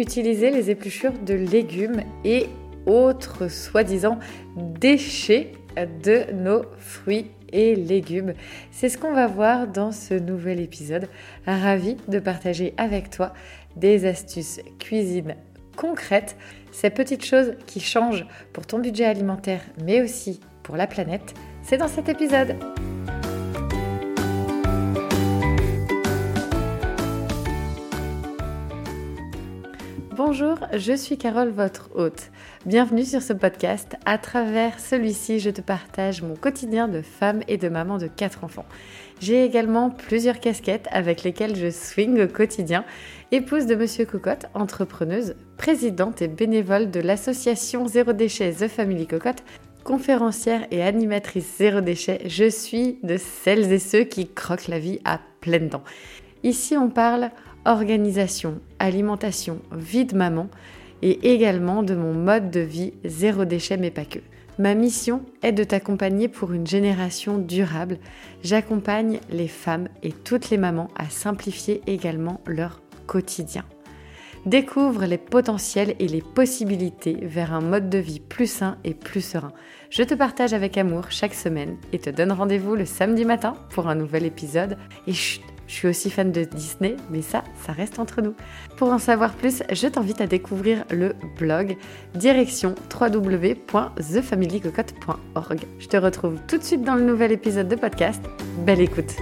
utiliser les épluchures de légumes et autres soi-disant déchets de nos fruits et légumes. C'est ce qu'on va voir dans ce nouvel épisode. Ravi de partager avec toi des astuces cuisine concrètes, ces petites choses qui changent pour ton budget alimentaire mais aussi pour la planète. C'est dans cet épisode. Bonjour, je suis Carole, votre hôte. Bienvenue sur ce podcast. À travers celui-ci, je te partage mon quotidien de femme et de maman de quatre enfants. J'ai également plusieurs casquettes avec lesquelles je swing au quotidien. Épouse de Monsieur Cocotte, entrepreneuse, présidente et bénévole de l'association Zéro Déchet The Family Cocotte, conférencière et animatrice Zéro Déchet, je suis de celles et ceux qui croquent la vie à pleines dents. Ici, on parle organisation, alimentation, vie de maman et également de mon mode de vie zéro déchet mais pas que. Ma mission est de t'accompagner pour une génération durable. J'accompagne les femmes et toutes les mamans à simplifier également leur quotidien. Découvre les potentiels et les possibilités vers un mode de vie plus sain et plus serein. Je te partage avec amour chaque semaine et te donne rendez-vous le samedi matin pour un nouvel épisode. Je suis aussi fan de Disney, mais ça, ça reste entre nous. Pour en savoir plus, je t'invite à découvrir le blog direction www.thefamilycocotte.org. Je te retrouve tout de suite dans le nouvel épisode de podcast. Belle écoute!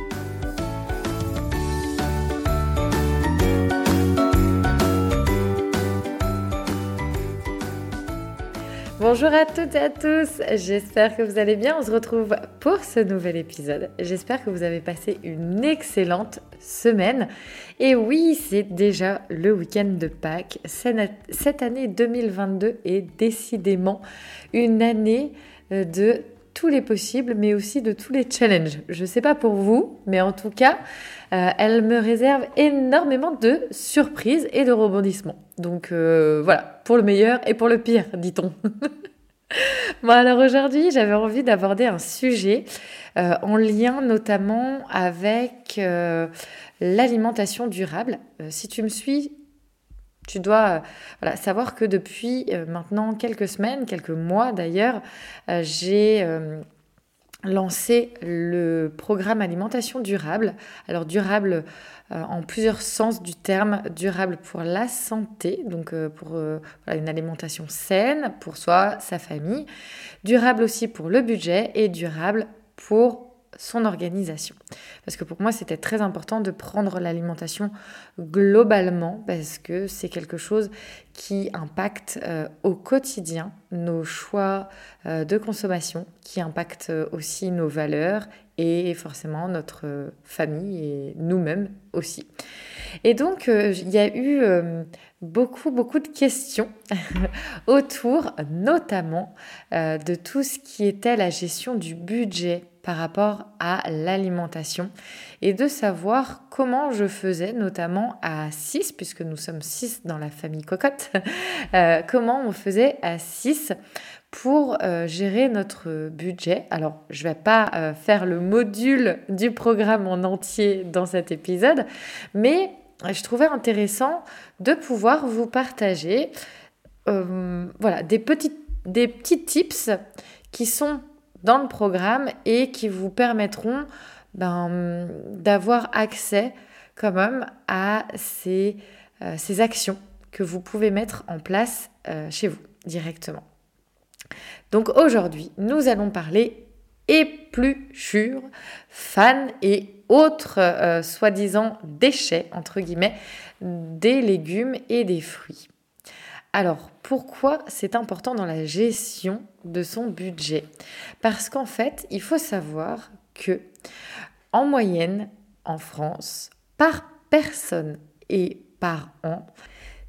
Bonjour à toutes et à tous, j'espère que vous allez bien. On se retrouve pour ce nouvel épisode. J'espère que vous avez passé une excellente semaine. Et oui, c'est déjà le week-end de Pâques. Cette année 2022 est décidément une année euh, de tous les possibles, mais aussi de tous les challenges. Je ne sais pas pour vous, mais en tout cas, euh, elle me réserve énormément de surprises et de rebondissements. Donc euh, voilà, pour le meilleur et pour le pire, dit-on. bon alors aujourd'hui, j'avais envie d'aborder un sujet euh, en lien notamment avec l'alimentation durable. si tu me suis, tu dois savoir que depuis maintenant quelques semaines, quelques mois d'ailleurs, j'ai lancé le programme alimentation durable. Alors durable euh, en plusieurs sens du terme, durable pour la santé, donc euh, pour euh, une alimentation saine pour soi, sa famille, durable aussi pour le budget et durable pour son organisation. Parce que pour moi, c'était très important de prendre l'alimentation globalement, parce que c'est quelque chose qui impacte euh, au quotidien nos choix euh, de consommation, qui impacte aussi nos valeurs et forcément notre famille et nous-mêmes aussi. Et donc, euh, il y a eu beaucoup, beaucoup de questions autour notamment de tout ce qui était la gestion du budget par rapport à l'alimentation et de savoir comment je faisais, notamment à 6, puisque nous sommes 6 dans la famille cocotte, euh, comment on faisait à 6 pour euh, gérer notre budget. Alors, je ne vais pas euh, faire le module du programme en entier dans cet épisode, mais je trouvais intéressant de pouvoir vous partager voilà, des, petits, des petits tips qui sont dans le programme et qui vous permettront ben, d'avoir accès quand même à ces, euh, ces, actions que vous pouvez mettre en place euh, chez vous directement. Donc aujourd'hui, nous allons parler épluchures, fans et autres euh, soi-disant déchets, entre guillemets, des légumes et des fruits. Alors, pourquoi c'est important dans la gestion de son budget? Parce qu'en fait, il faut savoir que en moyenne, en France, par personne et par an,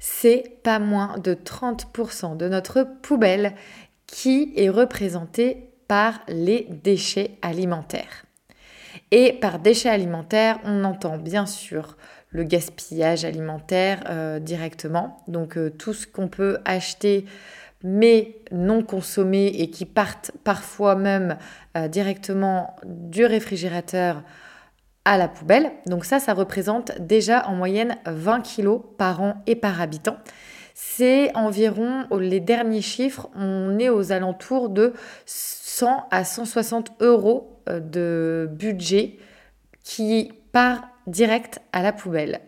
c'est pas moins de 30% de notre poubelle qui est représentée par les déchets alimentaires. Et par déchets alimentaires, on entend bien sûr le gaspillage alimentaire euh, directement. Donc euh, tout ce qu'on peut acheter mais non consommé et qui partent parfois même euh, directement du réfrigérateur à la poubelle. Donc ça, ça représente déjà en moyenne 20 kg par an et par habitant. c'est environ, les derniers chiffres, on est aux alentours de 100 à 160 euros de budget qui part direct à la poubelle.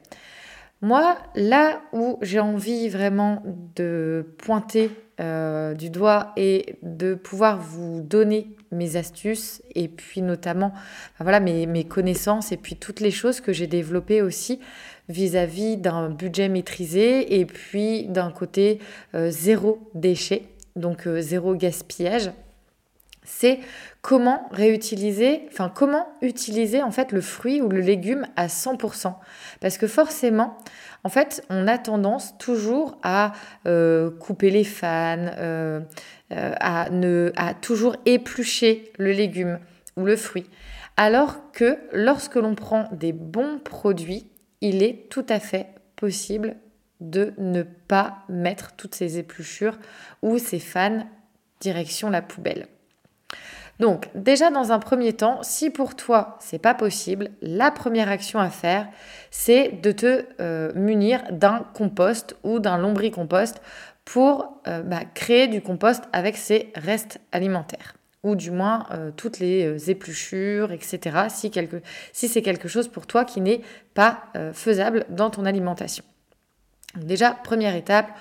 Moi, là où j'ai envie vraiment de pointer euh, du doigt et de pouvoir vous donner mes astuces et puis notamment voilà, mes, connaissances et puis toutes les choses que j'ai développées aussi vis-à-vis d'un budget maîtrisé et puis d'un côté euh, zéro déchet, donc euh, zéro gaspillage c'est comment réutiliser, enfin comment utiliser en fait le fruit ou le légume à 100%. Parce que forcément, en fait, on a tendance toujours à euh, couper les fans, euh, euh, à, ne, à toujours éplucher le légume ou le fruit. Alors que lorsque l'on prend des bons produits, il est tout à fait possible de ne pas mettre toutes ces épluchures ou ces fans direction la poubelle. Donc, déjà dans un premier temps, si pour toi c'est pas possible, la première action à faire, c'est de te euh, munir d'un compost ou d'un lombricompost pour euh, bah, créer du compost avec ses restes alimentaires ou du moins euh, toutes les épluchures, etc. Si, si c'est quelque chose pour toi qui n'est pas faisable dans ton alimentation. déjà, première étape,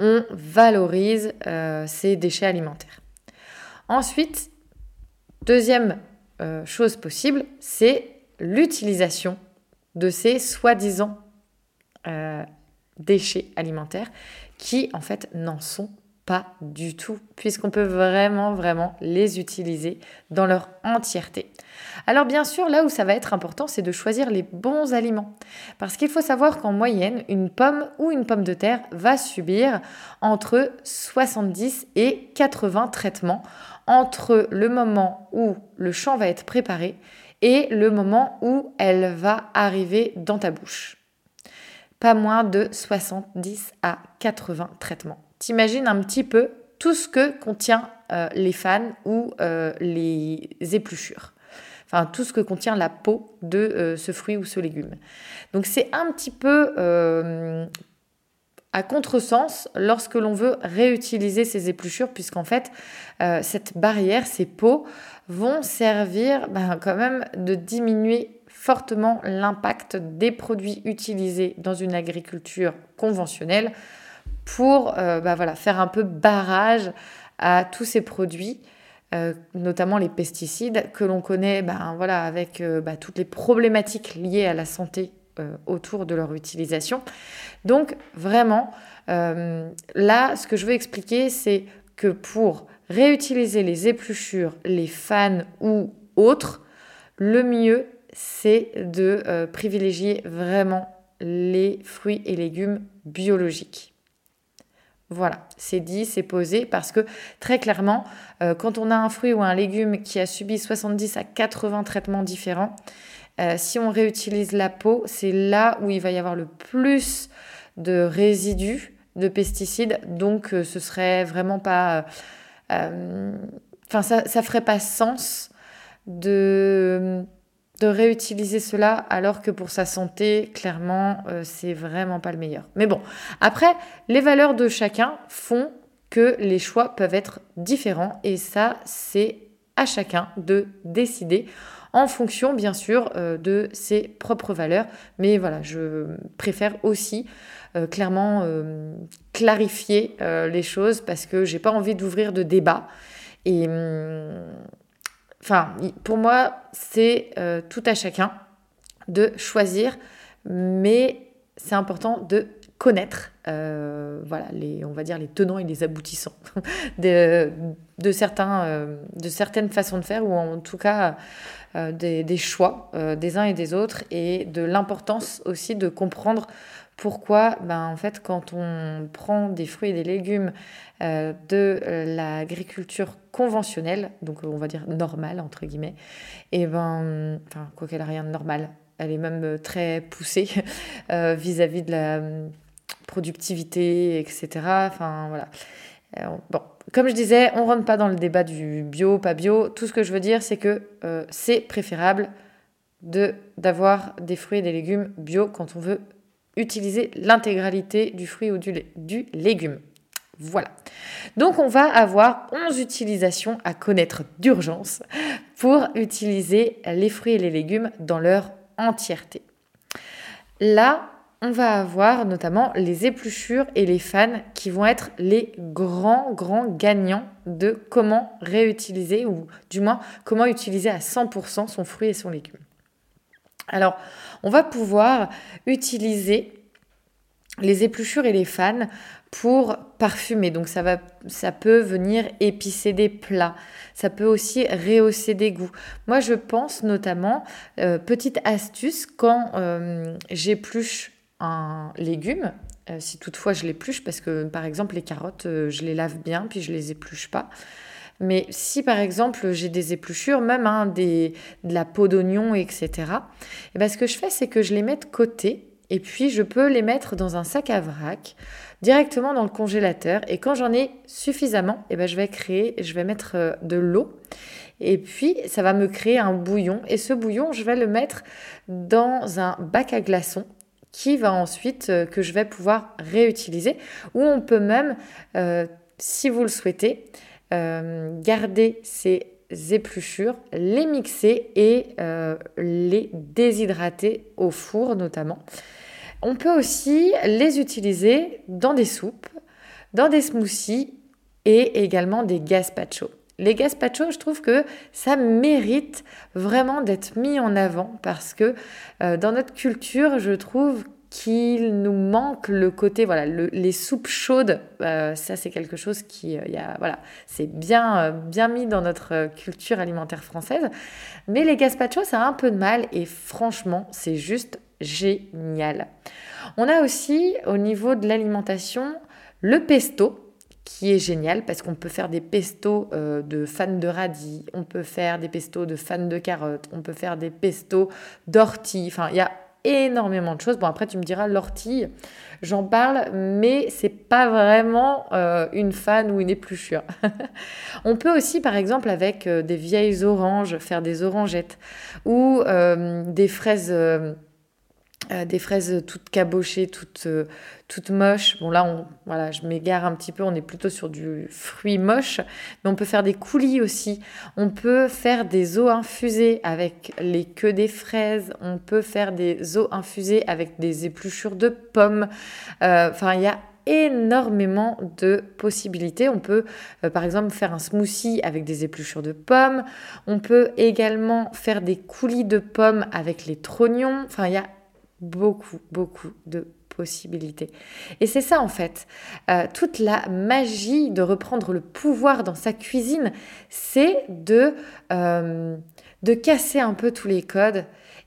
on valorise ces déchets alimentaires. Ensuite, Deuxième euh, chose possible, c'est l'utilisation de ces soi-disant euh, déchets alimentaires qui en fait n'en sont pas du tout, puisqu'on peut vraiment, vraiment les utiliser dans leur entièreté. Alors bien sûr, là où ça va être important, c'est de choisir les bons aliments. Parce qu'il faut savoir qu'en moyenne, une pomme ou une pomme de terre va subir entre 70 et 80 traitements entre le moment où le champ va être préparé et le moment où elle va arriver dans ta bouche. Pas moins de 70 à 80 traitements. T'imagines un petit peu tout ce que contient euh, les fans ou euh, les épluchures. Enfin, tout ce que contient la peau de euh, ce fruit ou ce légume. Donc c'est un petit peu à contresens lorsque l'on veut réutiliser ces épluchures, puisqu'en fait, cette barrière, ces pots, vont servir ben, quand même de diminuer fortement l'impact des produits utilisés dans une agriculture conventionnelle pour euh, voilà, faire un peu barrage à tous ces produits. Euh, notamment les pesticides que l'on connaît voilà, avec toutes les problématiques liées à la santé euh, autour de leur utilisation. Donc vraiment, euh, là, ce que je veux expliquer, c'est que pour réutiliser les épluchures, les fans ou autres, le mieux, c'est de euh, privilégier vraiment les fruits et légumes biologiques. Voilà, c'est dit, c'est posé, parce que très clairement, quand on a un fruit ou un légume qui a subi 70 à 80 traitements différents, euh, si on réutilise la peau, c'est là où il va y avoir le plus de résidus de pesticides. Donc, euh, ce serait vraiment pas. Euh, enfin, ça, ça ferait pas sens de, de réutiliser cela alors que pour sa santé, clairement, c'est vraiment pas le meilleur. Mais bon, après, les valeurs de chacun font que les choix peuvent être différents et ça, c'est à chacun de décider en fonction bien sûr euh, de ses propres valeurs. Mais voilà, je préfère aussi euh, clairement euh, clarifier les choses parce que j'ai pas envie d'ouvrir de débat. Et hum, enfin, pour moi, c'est tout à chacun de choisir, mais c'est important de connaître voilà les on va dire les tenants et les aboutissants de, de certaines façons de faire ou en tout cas euh, des, choix euh, des uns et des autres et de l'importance aussi de comprendre pourquoi, ben, en fait, quand on prend des fruits et des légumes euh, de l'agriculture conventionnelle, donc on va dire normale, entre guillemets, et ben, enfin, quoi qu'elle n'a rien de normal, elle est même très poussée vis-à-vis de la productivité, etc. Enfin, voilà. comme je disais, on rentre pas dans le débat du bio, pas bio. Tout ce que je veux dire, c'est que euh, c'est préférable de d'avoir des fruits et des légumes bio quand on veut utiliser l'intégralité du fruit ou du, légume. Voilà. Donc on va avoir 11 utilisations à connaître d'urgence pour utiliser les fruits et les légumes dans leur entièreté. Là, on va avoir notamment les épluchures et les fans qui vont être les grands, grands gagnants de comment réutiliser ou du moins comment utiliser à 100% son fruit et son légume. Alors, on va pouvoir utiliser les épluchures et les fans pour parfumer. Donc ça, va, ça peut venir épicer des plats. Ça peut aussi rehausser des goûts. Moi, je pense notamment, euh, petite astuce, quand euh, j'épluche un légume, euh, si toutefois je l'épluche, parce que par exemple les carottes, je les lave bien, puis je les épluche pas. Mais si par exemple j'ai des épluchures, même hein, de la peau d'oignon, etc., et eh ben, ce que je fais, c'est que je les mets de côté et puis je peux les mettre dans un sac à vrac directement dans le congélateur. Et quand j'en ai suffisamment, eh ben, je vais créer, je vais mettre euh, de l'eau. Et puis, ça va me créer un bouillon. Et ce bouillon, je vais le mettre dans un bac à glaçons qui va ensuite, euh, que je vais pouvoir réutiliser. Ou on peut même, euh, si vous le souhaitez, garder ces épluchures, les mixer et les déshydrater au four notamment. On peut aussi les utiliser dans des soupes, dans des smoothies et également des gazpacho. Les gazpacho, je trouve que ça mérite vraiment d'être mis en avant parce que euh, dans notre culture, je trouve qu'il nous manque le côté voilà les soupes chaudes euh, ça c'est quelque chose qui euh, y a, voilà c'est bien bien mis dans notre culture alimentaire française mais les gazpacho ça a un peu de mal et franchement c'est juste génial. On a aussi au niveau de l'alimentation le pesto qui est génial parce qu'on peut faire des pestos euh, de fans de radis, on peut faire des pestos de fans de carottes, on peut faire des pestos d'ortie. Enfin, il y a énormément de choses. Bon, après, tu me diras, l'ortie, j'en parle, mais c'est pas vraiment euh, une fan ou une épluchure. on peut aussi, par exemple, avec euh, des vieilles oranges, faire des orangettes ou des fraises euh, des fraises toutes cabochées, toutes, euh, toutes moches. Bon là, on, voilà, je m'égare un petit peu, on est plutôt sur du fruit moche, mais on peut faire des coulis aussi. On peut faire des eaux infusées avec les queues des fraises. On peut faire des eaux infusées avec des épluchures de pommes. Euh, enfin, il y a énormément de possibilités. On peut par exemple faire un smoothie avec des épluchures de pommes. On peut également faire des coulis de pommes avec les trognons. Enfin, il y a beaucoup, beaucoup de possibilités. Et c'est ça en fait, euh, toute la magie de reprendre le pouvoir dans sa cuisine, c'est de, euh, de casser un peu tous les codes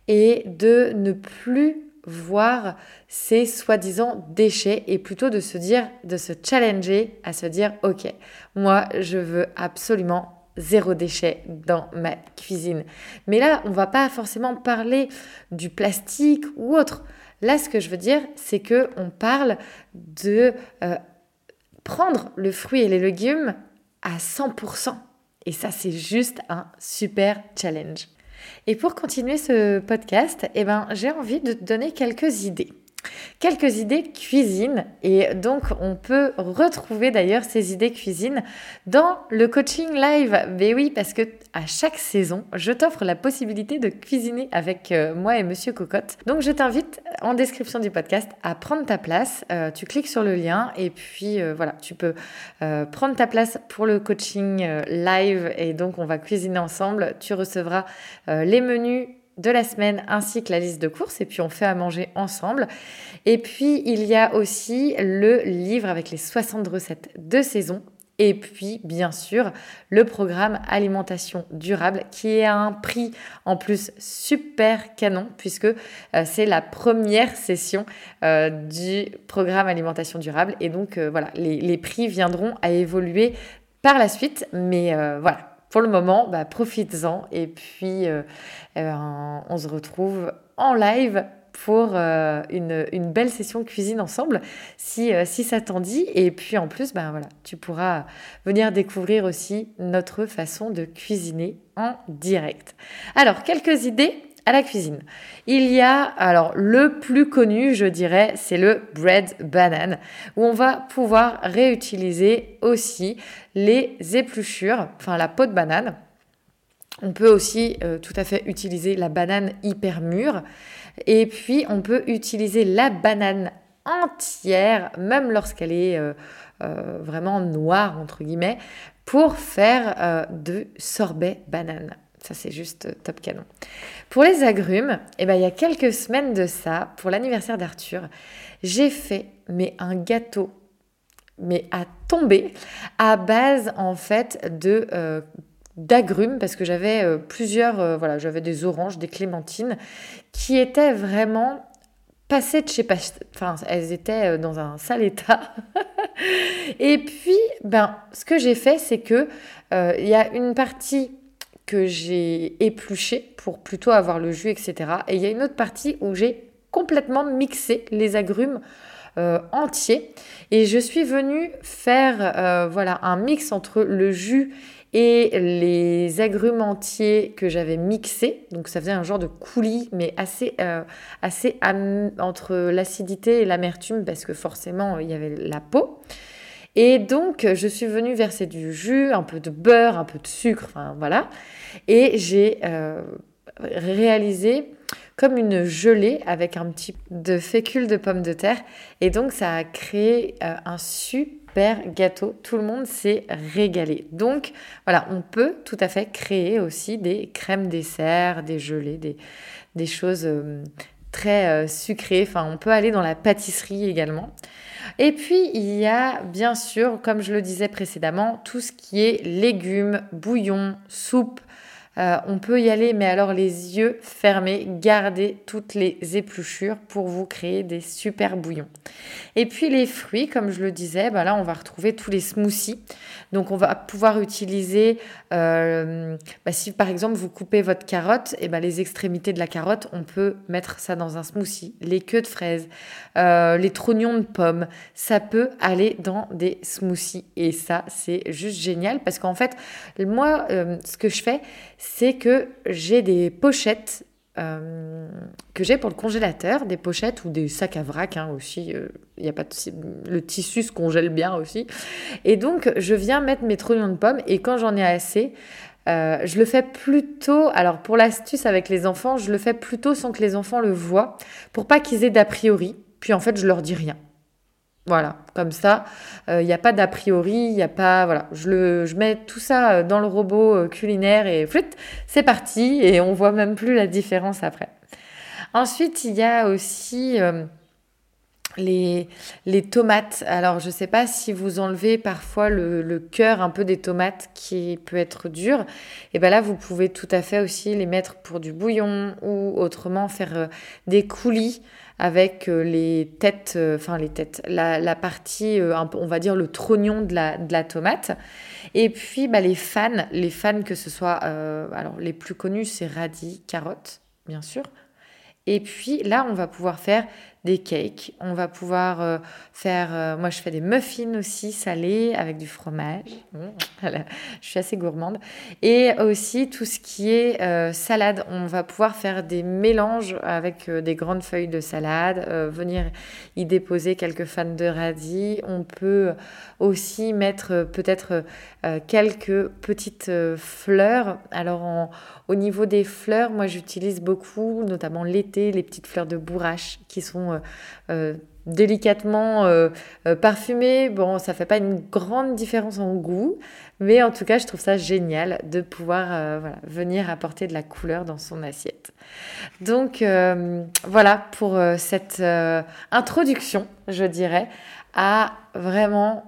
et de ne plus voir ces soi-disant déchets et plutôt de se dire, de se challenger à se dire, ok, moi je veux absolument zéro déchet dans ma cuisine. Mais là, on va pas forcément parler du plastique ou autre. Là, ce que je veux dire, c'est que on parle de euh, prendre le fruit et les légumes à 100%. Et ça, c'est juste un super challenge. Et pour continuer ce podcast, eh ben, j'ai envie de te donner quelques idées. Quelques idées cuisine et donc on peut retrouver d'ailleurs ces idées cuisine dans le coaching live. Mais oui, parce que à chaque saison, je t'offre la possibilité de cuisiner avec euh, moi et Monsieur Cocotte. Donc je t'invite en description du podcast à prendre ta place. Euh, tu cliques sur le lien et puis euh, voilà, tu peux prendre ta place pour le coaching live et donc on va cuisiner ensemble. Tu recevras les menus de la semaine ainsi que la liste de courses et puis on fait à manger ensemble. Et puis il y a aussi le livre avec les 60 recettes de saison et puis, bien sûr, le programme alimentation durable qui est à un prix en plus super canon puisque euh, c'est la première session euh, du programme alimentation durable. Et donc, euh, voilà, les, les, prix viendront à évoluer par la suite. Mais voilà, pour le moment, bah, profites-en et puis euh, eh ben, on se retrouve en live pour euh, une, belle session cuisine ensemble si, euh, si ça t'en dit. Et puis en plus, ben voilà, tu pourras venir découvrir aussi notre façon de cuisiner en direct. Alors, quelques idées la cuisine. Il y a, alors le plus connu, je dirais, c'est le bread banane, où on va pouvoir réutiliser aussi les épluchures, enfin la peau de banane. On peut aussi euh, tout à fait utiliser la banane hyper mûre. Et puis, on peut utiliser la banane entière, même lorsqu'elle est euh, euh, vraiment noire, entre guillemets, pour faire de sorbet banane. Ça, c'est juste top canon. Pour les agrumes, eh ben, il y a quelques semaines de ça, pour l'anniversaire d'Arthur, j'ai fait mais un gâteau mais à tomber à base en fait de euh, d'agrumes parce que j'avais euh, plusieurs euh, voilà j'avais des oranges des clémentines qui étaient vraiment passées de chez enfin elles étaient dans un sale état. Et puis ben ce que j'ai fait c'est que il y a une partie j'ai épluché pour plutôt avoir le jus, etc. Et il y a une autre partie où j'ai complètement mixé les agrumes euh, entiers. Et je suis venue faire euh, voilà, un mix entre le jus et les agrumes entiers que j'avais mixés. Donc ça faisait un genre de coulis, mais assez, euh, assez entre l'acidité et l'amertume, parce que forcément, il y avait la peau. Et donc, je suis venue verser du jus, un peu de beurre, un peu de sucre, enfin voilà. Et j'ai euh, réalisé comme une gelée avec un petit de fécule de pommes de terre. Et donc, ça a créé euh, un super gâteau. Tout le monde s'est régalé. Donc, voilà, on peut tout à fait créer aussi des crèmes dessert, des gelées, des, des choses euh, très sucrées. Enfin, on peut aller dans la pâtisserie également. Et puis, il y a bien sûr, comme je le disais précédemment, tout ce qui est légumes, bouillon, soupe, euh, on peut y aller, mais alors les yeux fermés, gardez toutes les épluchures pour vous créer des super bouillons. Et puis les fruits, comme je le disais, bah là on va retrouver tous les smoothies. Donc on va pouvoir utiliser, euh, bah si par exemple vous coupez votre carotte, et bah les extrémités de la carotte, on peut mettre ça dans un smoothie. Les queues de fraises, euh, les trognons de pommes, ça peut aller dans des smoothies. Et ça c'est juste génial parce qu'en fait, moi, ce que je fais, c'est que j'ai des pochettes euh, que j'ai pour le congélateur, des pochettes ou des sacs à vrac hein, aussi. Euh, y a pas le tissu se congèle bien aussi. Et donc, je viens mettre mes trognons de pommes et quand j'en ai assez, euh, je le fais plutôt, alors pour l'astuce avec les enfants, je le fais plutôt sans que les enfants le voient, pour pas qu'ils aient d'a priori. Puis en fait, je leur dis rien. Voilà, comme ça, il euh, n'y a pas d'a priori, il n'y a pas... Voilà, je, mets tout ça euh, dans le robot euh, culinaire et c'est parti et on voit même plus la différence après. Ensuite, il y a aussi les, les tomates. Alors, je ne sais pas si vous enlevez parfois le, le cœur un peu des tomates qui peut être dur. Et bien là, vous pouvez tout à fait aussi les mettre pour du bouillon ou autrement faire des coulis avec euh, les têtes, euh, enfin les têtes, la, partie, euh, on va dire le trognon de la, de la tomate. Et puis bah, les fans, les fans que ce soit, alors les plus connus c'est radis, carottes, bien sûr. Et puis là, on va pouvoir faire des cakes. On va pouvoir euh, faire, euh, moi je fais des muffins aussi salés avec du fromage. Je suis assez gourmande. Et aussi tout ce qui est euh, salade. On va pouvoir faire des mélanges avec des grandes feuilles de salade, venir y déposer quelques fans de radis. On peut aussi mettre peut-être quelques petites fleurs. Alors au niveau des fleurs, moi j'utilise beaucoup, notamment l'été, les petites fleurs de bourrache qui sont euh, euh, délicatement euh, parfumé. Bon, ça fait pas une grande différence en goût, mais en tout cas, je trouve ça génial de pouvoir venir apporter de la couleur dans son assiette. Donc voilà pour cette introduction, je dirais, à vraiment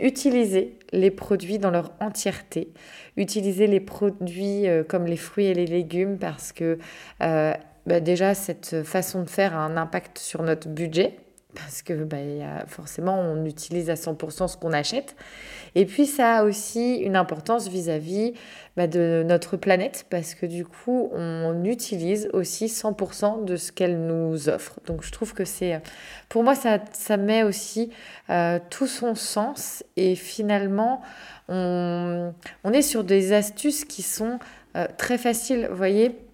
utiliser les produits dans leur entièreté, utiliser les produits comme les fruits et les légumes parce que bah, déjà, cette façon de faire a un impact sur notre budget parce que bah, forcément, on utilise à 100% ce qu'on achète. Et puis, ça a aussi une importance vis-à-vis bah, de notre planète, parce que du coup, on utilise aussi 100% de ce qu'elle nous offre. Donc, je trouve que c'est, pour moi, ça, ça met aussi euh, tout son sens. Et finalement, on, on est sur des astuces qui sont très facile, vous voyez.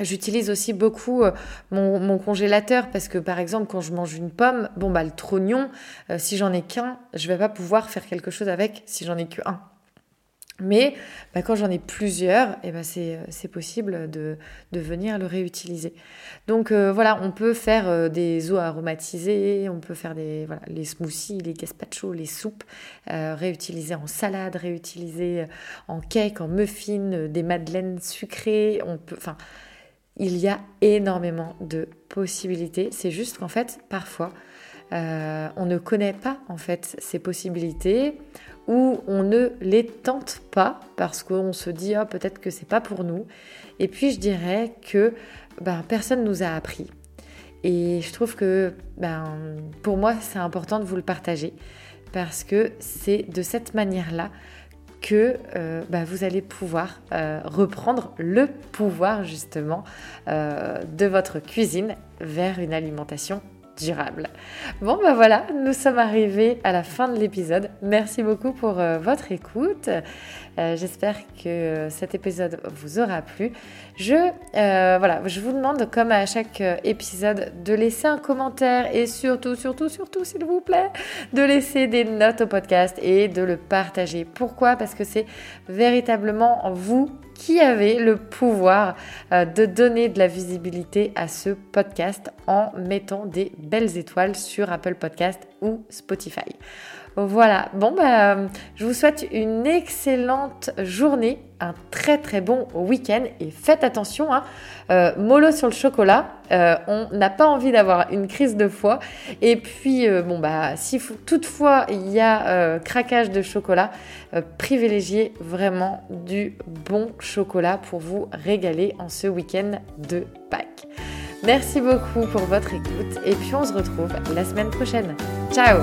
J'utilise aussi beaucoup mon, congélateur parce que par exemple quand je mange une pomme, bon bah le trognon, si j'en ai qu'un, je vais pas pouvoir faire quelque chose avec si j'en ai qu'un. Mais bah, quand j'en ai plusieurs, eh ben c'est possible de, de, venir le réutiliser. Donc euh, voilà, on peut faire euh, des eaux aromatisées, on peut faire des, voilà, les smoothies, les gazpachos, les soupes, euh, réutiliser en salade, réutiliser en cake, en muffin, des madeleines sucrées. On peut, enfin, il y a énormément de possibilités. C'est juste qu'en fait, parfois, on ne connaît pas en fait ces possibilités ou on ne les tente pas parce qu'on se dit ah, peut-être que c'est pas pour nous. Et puis je dirais que ben, personne nous a appris. Et je trouve que ben, pour moi c'est important de vous le partager parce que c'est de cette manière-là que euh, ben, vous allez pouvoir euh, reprendre le pouvoir justement euh, de votre cuisine vers une alimentation durable. Bon ben voilà, nous sommes arrivés à la fin de l'épisode. Merci beaucoup pour votre écoute. Euh, j'espère que cet épisode vous aura plu. Je, euh, voilà, je vous demande, comme à chaque épisode, de laisser un commentaire et surtout, surtout, surtout, s'il vous plaît, de laisser des notes au podcast et de le partager. Pourquoi? Parce que c'est véritablement vous qui avez le pouvoir de donner de la visibilité à ce podcast en mettant des belles étoiles sur Apple Podcast ou Spotify. Voilà, bon, bah, je vous souhaite une excellente journée, un très très bon week-end et faites attention, hein, euh, mollo sur le chocolat, euh, on n'a pas envie d'avoir une crise de foie. Et puis, euh, bon, bah, si toutefois il y a craquage de chocolat, privilégiez vraiment du bon chocolat pour vous régaler en ce week-end de Pâques. Merci beaucoup pour votre écoute et puis on se retrouve la semaine prochaine. Ciao